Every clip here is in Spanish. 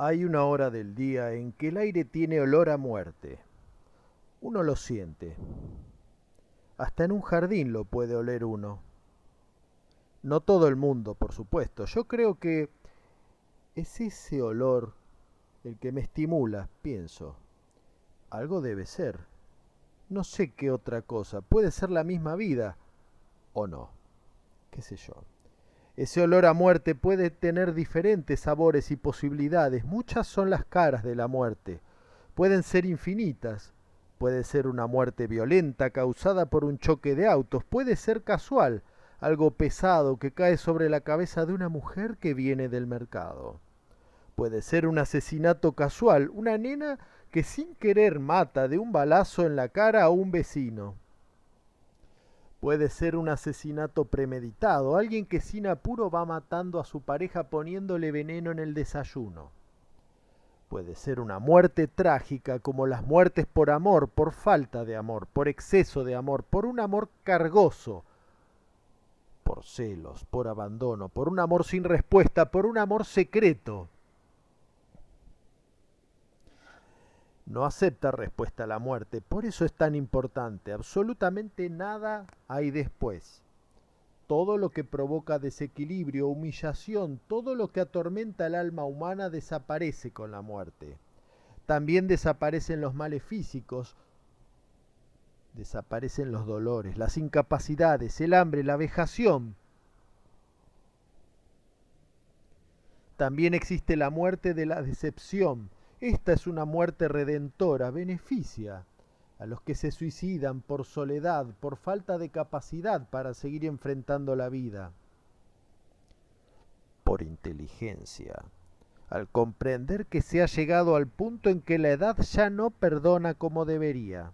Hay una hora del día en que el aire tiene olor a muerte. Uno lo siente. Hasta en un jardín lo puede oler uno. No todo el mundo, por supuesto. Yo creo que es ese olor el que me estimula, pienso. Algo debe ser. No sé qué otra cosa. Puede ser la misma vida o no. ¿Qué sé yo? Ese olor a muerte puede tener diferentes sabores y posibilidades. Muchas son las caras de la muerte. Pueden ser infinitas. Puede ser una muerte violenta causada por un choque de autos. Puede ser casual, algo pesado que cae sobre la cabeza de una mujer que viene del mercado. Puede ser un asesinato casual, una nena que sin querer mata de un balazo en la cara a un vecino. Puede ser un asesinato premeditado, alguien que sin apuro va matando a su pareja poniéndole veneno en el desayuno. Puede ser una muerte trágica como las muertes por amor, por falta de amor, por exceso de amor, por un amor cargoso, por celos, por abandono, por un amor sin respuesta, por un amor secreto. No acepta respuesta a la muerte. Por eso es tan importante. Absolutamente nada hay después. Todo lo que provoca desequilibrio, humillación, todo lo que atormenta el alma humana desaparece con la muerte. También desaparecen los males físicos, desaparecen los dolores, las incapacidades, el hambre, la vejación. También existe la muerte de la decepción, esta es una muerte redentora, beneficia a los que se suicidan por soledad, por falta de capacidad para seguir enfrentando la vida. Por inteligencia, al comprender que se ha llegado al punto en que la edad ya no perdona como debería.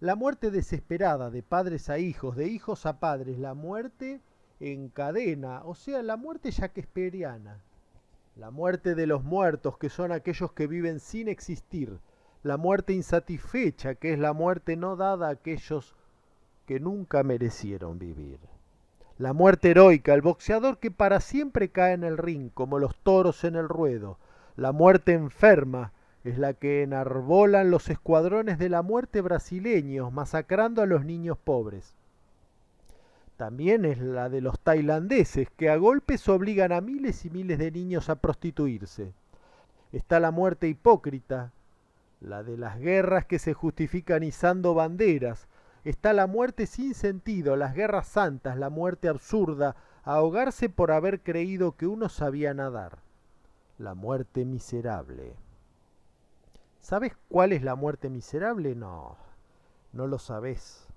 La muerte desesperada de padres a hijos, de hijos a padres, la muerte en cadena, o sea, la muerte shakespeariana la muerte de los muertos, que son aquellos que viven sin existir, la muerte insatisfecha, que es la muerte no dada a aquellos que nunca merecieron vivir. La muerte heroica, el boxeador que para siempre cae en el ring, como los toros en el ruedo. La muerte enferma es la que enarbolan los escuadrones de la muerte brasileños, masacrando a los niños pobres también es la de los tailandeses, que a golpes obligan a miles y miles de niños a prostituirse. Está la muerte hipócrita, la de las guerras que se justifican izando banderas. Está la muerte sin sentido, las guerras santas, la muerte absurda, ahogarse por haber creído que uno sabía nadar. La muerte miserable. ¿Sabes cuál es la muerte miserable? No, no lo sabes.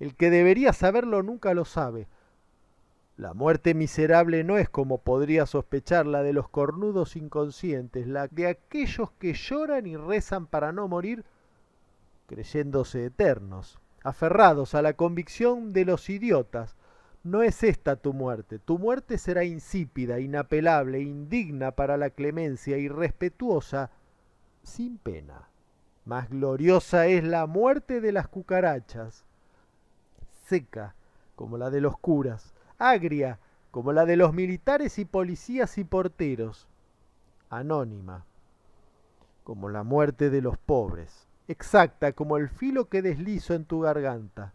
El que debería saberlo nunca lo sabe. La muerte miserable no es como podría sospechar la de los cornudos inconscientes, la de aquellos que lloran y rezan para no morir, creyéndose eternos, aferrados a la convicción de los idiotas. No es esta tu muerte, tu muerte será insípida, inapelable, indigna para la clemencia, irrespetuosa, sin pena. Más gloriosa es la muerte de las cucarachas seca, como la de los curas, agria, como la de los militares y policías y porteros, anónima, como la muerte de los pobres, exacta como el filo que deslizo en tu garganta.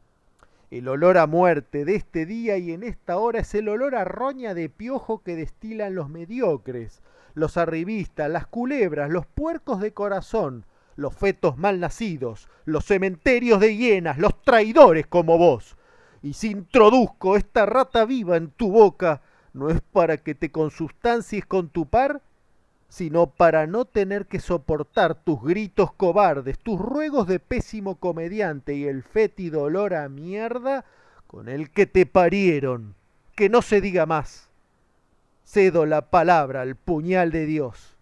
El olor a muerte de este día y en esta hora es el olor a roña de piojo que destilan los mediocres, los arribistas, las culebras, los puercos de corazón, los fetos mal nacidos, los cementerios de hienas, los traidores como vos, y si introduzco esta rata viva en tu boca, no es para que te consustancies con tu par, sino para no tener que soportar tus gritos cobardes, tus ruegos de pésimo comediante y el fétido olor a mierda con el que te parieron. Que no se diga más. Cedo la palabra al puñal de Dios.